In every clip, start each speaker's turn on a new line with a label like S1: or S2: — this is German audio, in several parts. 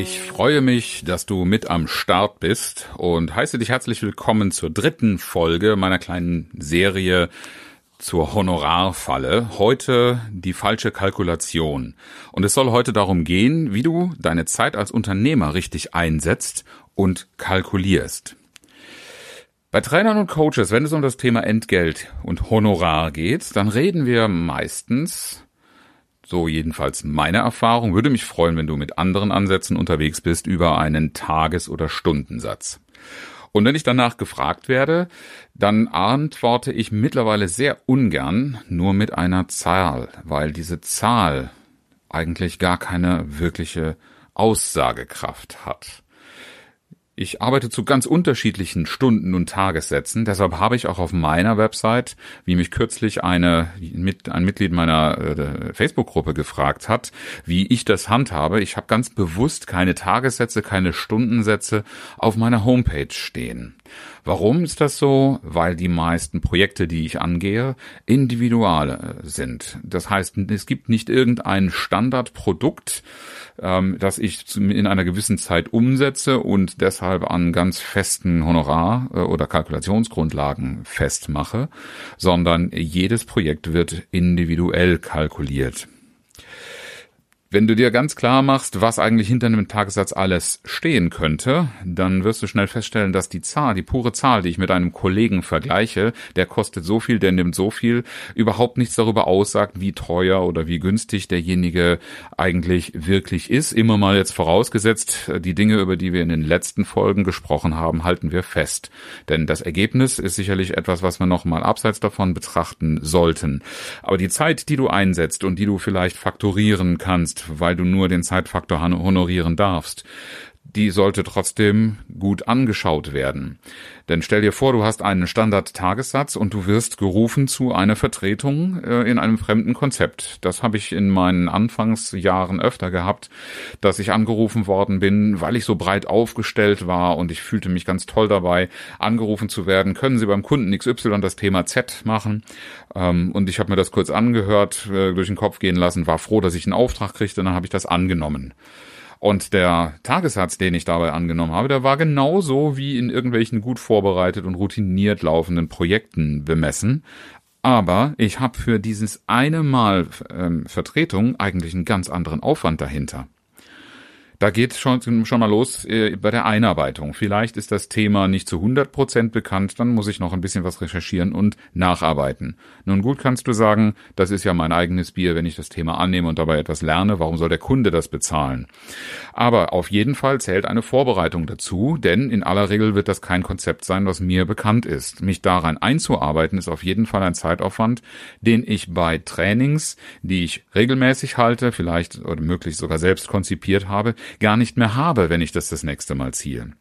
S1: Ich freue mich, dass du mit am Start bist und heiße dich herzlich willkommen zur dritten Folge meiner kleinen Serie zur Honorarfalle. Heute die falsche Kalkulation. Und es soll heute darum gehen, wie du deine Zeit als Unternehmer richtig einsetzt und kalkulierst. Bei Trainern und Coaches, wenn es um das Thema Entgelt und Honorar geht, dann reden wir meistens so jedenfalls meine Erfahrung. Würde mich freuen, wenn du mit anderen Ansätzen unterwegs bist über einen Tages- oder Stundensatz. Und wenn ich danach gefragt werde, dann antworte ich mittlerweile sehr ungern nur mit einer Zahl, weil diese Zahl eigentlich gar keine wirkliche Aussagekraft hat. Ich arbeite zu ganz unterschiedlichen Stunden und Tagessätzen. Deshalb habe ich auch auf meiner Website, wie mich kürzlich eine, mit, ein Mitglied meiner äh, Facebook-Gruppe gefragt hat, wie ich das handhabe. Ich habe ganz bewusst keine Tagessätze, keine Stundensätze auf meiner Homepage stehen. Warum ist das so? Weil die meisten Projekte, die ich angehe, individual sind. Das heißt, es gibt nicht irgendein Standardprodukt, ähm, das ich in einer gewissen Zeit umsetze und deshalb an ganz festen Honorar- äh, oder Kalkulationsgrundlagen festmache, sondern jedes Projekt wird individuell kalkuliert. Wenn du dir ganz klar machst, was eigentlich hinter einem Tagessatz alles stehen könnte, dann wirst du schnell feststellen, dass die Zahl, die pure Zahl, die ich mit einem Kollegen vergleiche, der kostet so viel, der nimmt so viel, überhaupt nichts darüber aussagt, wie teuer oder wie günstig derjenige eigentlich wirklich ist. Immer mal jetzt vorausgesetzt, die Dinge, über die wir in den letzten Folgen gesprochen haben, halten wir fest. Denn das Ergebnis ist sicherlich etwas, was wir nochmal abseits davon betrachten sollten. Aber die Zeit, die du einsetzt und die du vielleicht faktorieren kannst, weil du nur den Zeitfaktor honorieren darfst, die sollte trotzdem gut angeschaut werden. Denn stell dir vor, du hast einen Standard-Tagessatz und du wirst gerufen zu einer Vertretung äh, in einem fremden Konzept. Das habe ich in meinen Anfangsjahren öfter gehabt, dass ich angerufen worden bin, weil ich so breit aufgestellt war und ich fühlte mich ganz toll dabei, angerufen zu werden. Können Sie beim Kunden XY das Thema Z machen? Ähm, und ich habe mir das kurz angehört, äh, durch den Kopf gehen lassen, war froh, dass ich einen Auftrag kriegte, dann habe ich das angenommen. Und der Tagessatz, den ich dabei angenommen habe, der war genauso wie in irgendwelchen gut vorbereitet und routiniert laufenden Projekten bemessen. Aber ich habe für dieses eine Mal ähm, Vertretung eigentlich einen ganz anderen Aufwand dahinter. Da geht schon, schon mal los äh, bei der Einarbeitung. Vielleicht ist das Thema nicht zu 100 Prozent bekannt, dann muss ich noch ein bisschen was recherchieren und nacharbeiten. Nun gut kannst du sagen, das ist ja mein eigenes Bier, wenn ich das Thema annehme und dabei etwas lerne, warum soll der Kunde das bezahlen? Aber auf jeden Fall zählt eine Vorbereitung dazu, denn in aller Regel wird das kein Konzept sein, was mir bekannt ist. Mich daran einzuarbeiten ist auf jeden Fall ein Zeitaufwand, den ich bei Trainings, die ich regelmäßig halte, vielleicht oder möglichst sogar selbst konzipiert habe, gar nicht mehr habe, wenn ich das das nächste Mal ziehe.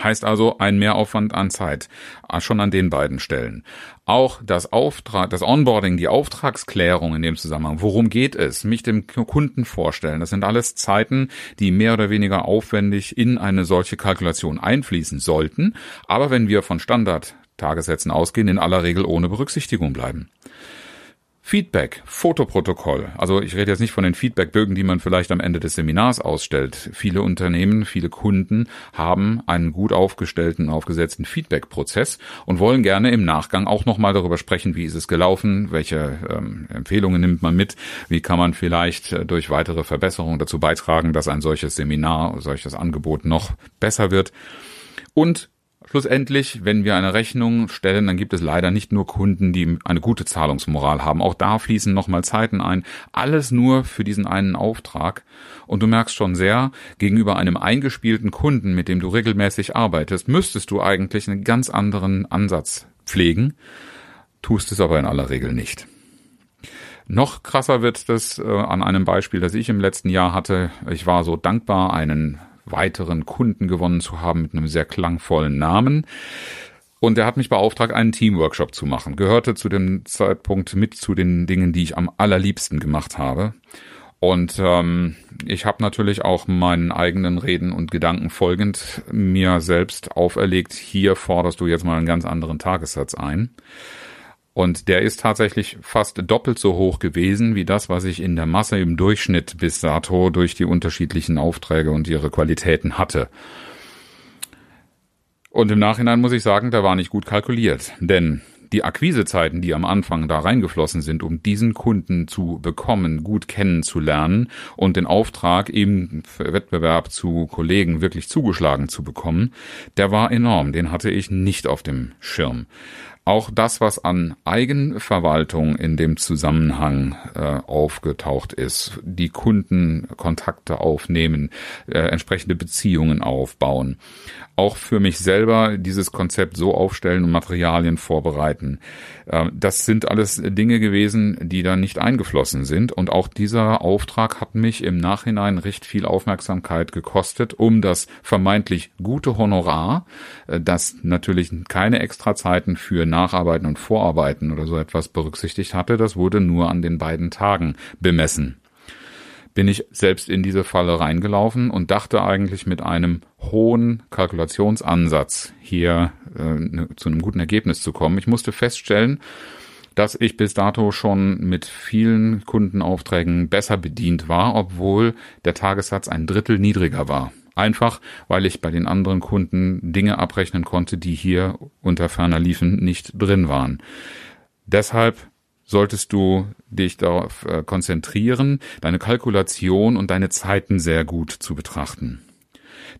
S1: Heißt also ein Mehraufwand an Zeit, ah, schon an den beiden Stellen. Auch das Auftrag, das Onboarding, die Auftragsklärung in dem Zusammenhang. Worum geht es? Mich dem Kunden vorstellen. Das sind alles Zeiten, die mehr oder weniger aufwendig in eine solche Kalkulation einfließen sollten. Aber wenn wir von Standard-Tagessätzen ausgehen, in aller Regel ohne Berücksichtigung bleiben. Feedback, Fotoprotokoll. Also ich rede jetzt nicht von den Feedbackbögen, die man vielleicht am Ende des Seminars ausstellt. Viele Unternehmen, viele Kunden haben einen gut aufgestellten, aufgesetzten Feedback-Prozess und wollen gerne im Nachgang auch nochmal darüber sprechen, wie ist es gelaufen, welche ähm, Empfehlungen nimmt man mit, wie kann man vielleicht äh, durch weitere Verbesserungen dazu beitragen, dass ein solches Seminar, solches Angebot noch besser wird. Und Schlussendlich, wenn wir eine Rechnung stellen, dann gibt es leider nicht nur Kunden, die eine gute Zahlungsmoral haben. Auch da fließen nochmal Zeiten ein. Alles nur für diesen einen Auftrag. Und du merkst schon sehr, gegenüber einem eingespielten Kunden, mit dem du regelmäßig arbeitest, müsstest du eigentlich einen ganz anderen Ansatz pflegen, tust es aber in aller Regel nicht. Noch krasser wird das äh, an einem Beispiel, das ich im letzten Jahr hatte. Ich war so dankbar, einen weiteren Kunden gewonnen zu haben mit einem sehr klangvollen Namen. Und er hat mich beauftragt, einen Teamworkshop zu machen. Gehörte zu dem Zeitpunkt mit zu den Dingen, die ich am allerliebsten gemacht habe. Und ähm, ich habe natürlich auch meinen eigenen Reden und Gedanken folgend mir selbst auferlegt, hier forderst du jetzt mal einen ganz anderen Tagessatz ein. Und der ist tatsächlich fast doppelt so hoch gewesen wie das, was ich in der Masse im Durchschnitt bis dato durch die unterschiedlichen Aufträge und ihre Qualitäten hatte. Und im Nachhinein muss ich sagen, der war nicht gut kalkuliert. Denn die Akquisezeiten, die am Anfang da reingeflossen sind, um diesen Kunden zu bekommen, gut kennenzulernen und den Auftrag im Wettbewerb zu Kollegen wirklich zugeschlagen zu bekommen, der war enorm. Den hatte ich nicht auf dem Schirm. Auch das, was an Eigenverwaltung in dem Zusammenhang äh, aufgetaucht ist, die Kundenkontakte aufnehmen, äh, entsprechende Beziehungen aufbauen, auch für mich selber dieses Konzept so aufstellen und Materialien vorbereiten. Äh, das sind alles Dinge gewesen, die da nicht eingeflossen sind. Und auch dieser Auftrag hat mich im Nachhinein recht viel Aufmerksamkeit gekostet, um das vermeintlich gute Honorar, äh, das natürlich keine Extrazeiten für Nacharbeiten und Vorarbeiten oder so etwas berücksichtigt hatte, das wurde nur an den beiden Tagen bemessen bin ich selbst in diese Falle reingelaufen und dachte eigentlich mit einem hohen Kalkulationsansatz hier äh, ne, zu einem guten Ergebnis zu kommen. Ich musste feststellen, dass ich bis dato schon mit vielen Kundenaufträgen besser bedient war, obwohl der Tagessatz ein Drittel niedriger war. Einfach, weil ich bei den anderen Kunden Dinge abrechnen konnte, die hier unter ferner Liefen nicht drin waren. Deshalb solltest du dich darauf äh, konzentrieren, deine Kalkulation und deine Zeiten sehr gut zu betrachten.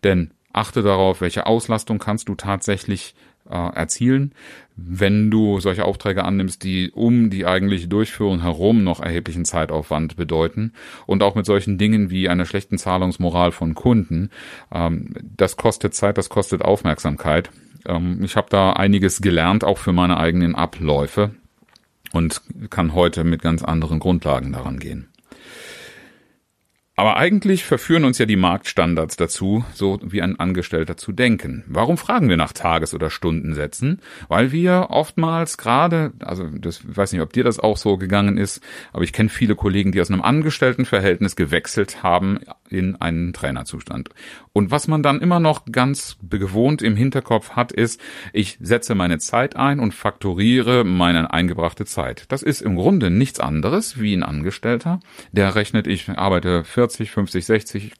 S1: Denn achte darauf, welche Auslastung kannst du tatsächlich äh, erzielen, wenn du solche Aufträge annimmst, die um die eigentliche Durchführung herum noch erheblichen Zeitaufwand bedeuten und auch mit solchen Dingen wie einer schlechten Zahlungsmoral von Kunden. Ähm, das kostet Zeit, das kostet Aufmerksamkeit. Ähm, ich habe da einiges gelernt, auch für meine eigenen Abläufe und kann heute mit ganz anderen Grundlagen daran gehen. Aber eigentlich verführen uns ja die Marktstandards dazu, so wie ein Angestellter zu denken. Warum fragen wir nach Tages- oder Stundensätzen? Weil wir oftmals gerade, also das ich weiß nicht, ob dir das auch so gegangen ist, aber ich kenne viele Kollegen, die aus einem Angestelltenverhältnis gewechselt haben in einen Trainerzustand. Und was man dann immer noch ganz gewohnt im Hinterkopf hat, ist, ich setze meine Zeit ein und faktoriere meine eingebrachte Zeit. Das ist im Grunde nichts anderes wie ein Angestellter, der rechnet, ich arbeite 40, 50, 60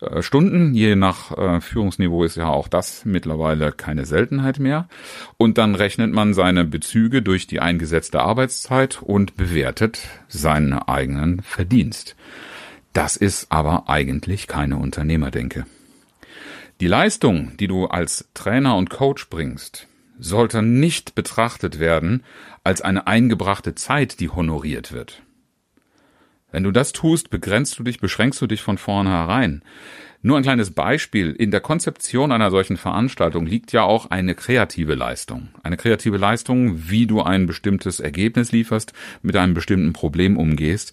S1: äh, Stunden. Je nach äh, Führungsniveau ist ja auch das mittlerweile keine Seltenheit mehr. Und dann rechnet man seine Bezüge durch die eingesetzte Arbeitszeit und bewertet seinen eigenen Verdienst. Das ist aber eigentlich keine Unternehmerdenke. Die Leistung, die du als Trainer und Coach bringst, sollte nicht betrachtet werden als eine eingebrachte Zeit, die honoriert wird. Wenn du das tust, begrenzt du dich, beschränkst du dich von vornherein. Nur ein kleines Beispiel. In der Konzeption einer solchen Veranstaltung liegt ja auch eine kreative Leistung. Eine kreative Leistung, wie du ein bestimmtes Ergebnis lieferst, mit einem bestimmten Problem umgehst.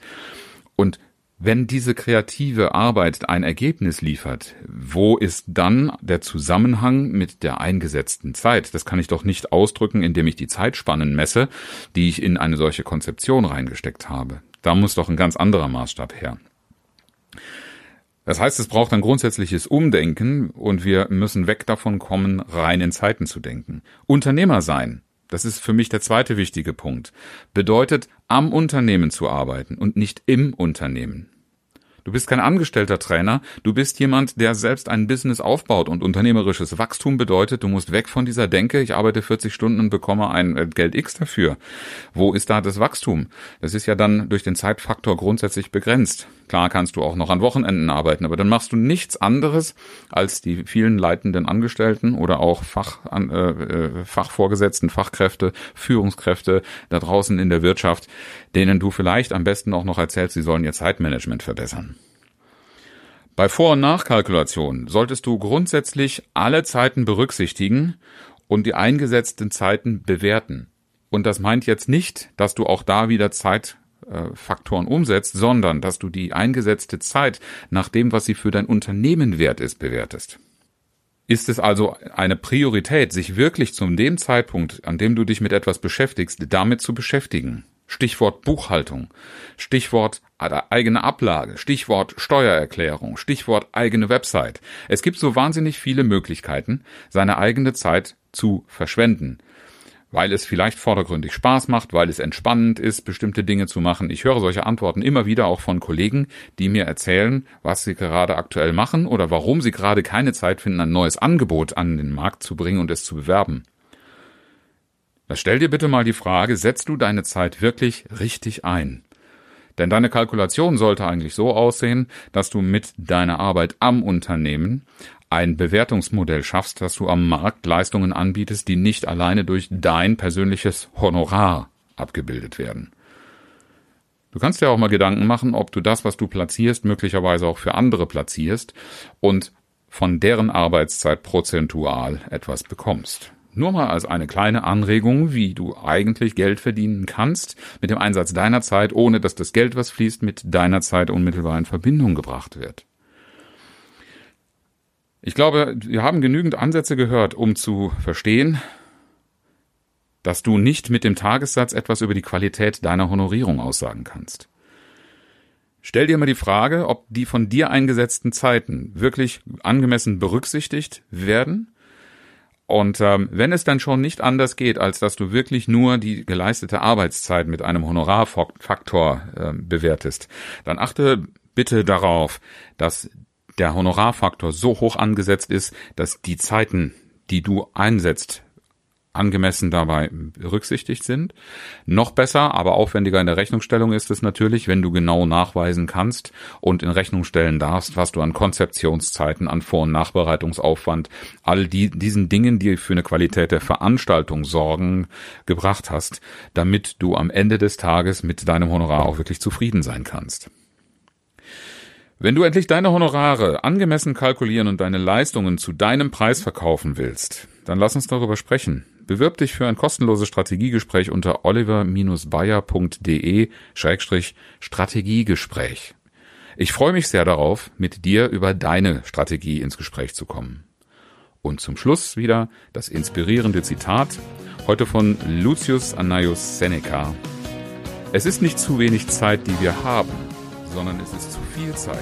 S1: Und wenn diese kreative Arbeit ein Ergebnis liefert, wo ist dann der Zusammenhang mit der eingesetzten Zeit? Das kann ich doch nicht ausdrücken, indem ich die Zeitspannen messe, die ich in eine solche Konzeption reingesteckt habe. Da muss doch ein ganz anderer Maßstab her. Das heißt, es braucht ein grundsätzliches Umdenken und wir müssen weg davon kommen, rein in Zeiten zu denken. Unternehmer sein, das ist für mich der zweite wichtige Punkt, bedeutet, am Unternehmen zu arbeiten und nicht im Unternehmen. Du bist kein angestellter Trainer, du bist jemand, der selbst ein Business aufbaut und unternehmerisches Wachstum bedeutet, du musst weg von dieser Denke, ich arbeite 40 Stunden und bekomme ein äh, Geld X dafür. Wo ist da das Wachstum? Das ist ja dann durch den Zeitfaktor grundsätzlich begrenzt. Klar kannst du auch noch an Wochenenden arbeiten, aber dann machst du nichts anderes als die vielen leitenden Angestellten oder auch Fach, äh, äh, Fachvorgesetzten, Fachkräfte, Führungskräfte da draußen in der Wirtschaft, denen du vielleicht am besten auch noch erzählst, sie sollen ihr Zeitmanagement verbessern. Bei Vor- und Nachkalkulation solltest du grundsätzlich alle Zeiten berücksichtigen und die eingesetzten Zeiten bewerten. Und das meint jetzt nicht, dass du auch da wieder Zeit Faktoren umsetzt, sondern dass du die eingesetzte Zeit nach dem, was sie für dein Unternehmen wert ist, bewertest. Ist es also eine Priorität, sich wirklich zu dem Zeitpunkt, an dem du dich mit etwas beschäftigst, damit zu beschäftigen? Stichwort Buchhaltung, Stichwort eigene Ablage, Stichwort Steuererklärung, Stichwort eigene Website. Es gibt so wahnsinnig viele Möglichkeiten, seine eigene Zeit zu verschwenden weil es vielleicht vordergründig Spaß macht, weil es entspannend ist, bestimmte Dinge zu machen. Ich höre solche Antworten immer wieder auch von Kollegen, die mir erzählen, was sie gerade aktuell machen oder warum sie gerade keine Zeit finden, ein neues Angebot an den Markt zu bringen und es zu bewerben. Da stell dir bitte mal die Frage, setzt du deine Zeit wirklich richtig ein? Denn deine Kalkulation sollte eigentlich so aussehen, dass du mit deiner Arbeit am Unternehmen ein Bewertungsmodell schaffst, dass du am Markt Leistungen anbietest, die nicht alleine durch dein persönliches Honorar abgebildet werden. Du kannst dir auch mal Gedanken machen, ob du das, was du platzierst, möglicherweise auch für andere platzierst und von deren Arbeitszeit prozentual etwas bekommst. Nur mal als eine kleine Anregung, wie du eigentlich Geld verdienen kannst mit dem Einsatz deiner Zeit, ohne dass das Geld, was fließt, mit deiner Zeit unmittelbar in Verbindung gebracht wird. Ich glaube, wir haben genügend Ansätze gehört, um zu verstehen, dass du nicht mit dem Tagessatz etwas über die Qualität deiner Honorierung aussagen kannst. Stell dir mal die Frage, ob die von dir eingesetzten Zeiten wirklich angemessen berücksichtigt werden. Und ähm, wenn es dann schon nicht anders geht, als dass du wirklich nur die geleistete Arbeitszeit mit einem Honorarfaktor äh, bewertest, dann achte bitte darauf, dass der Honorarfaktor so hoch angesetzt ist, dass die Zeiten, die du einsetzt, angemessen dabei berücksichtigt sind. Noch besser, aber aufwendiger in der Rechnungsstellung ist es natürlich, wenn du genau nachweisen kannst und in Rechnung stellen darfst, was du an Konzeptionszeiten, an Vor- und Nachbereitungsaufwand, all die, diesen Dingen, die für eine Qualität der Veranstaltung sorgen, gebracht hast, damit du am Ende des Tages mit deinem Honorar auch wirklich zufrieden sein kannst. Wenn du endlich deine Honorare angemessen kalkulieren und deine Leistungen zu deinem Preis verkaufen willst, dann lass uns darüber sprechen. Bewirb dich für ein kostenloses Strategiegespräch unter oliver-bayer.de-strategiegespräch. Ich freue mich sehr darauf, mit dir über deine Strategie ins Gespräch zu kommen. Und zum Schluss wieder das inspirierende Zitat, heute von Lucius Annaeus Seneca. Es ist nicht zu wenig Zeit, die wir haben, sondern es ist zu viel Zeit,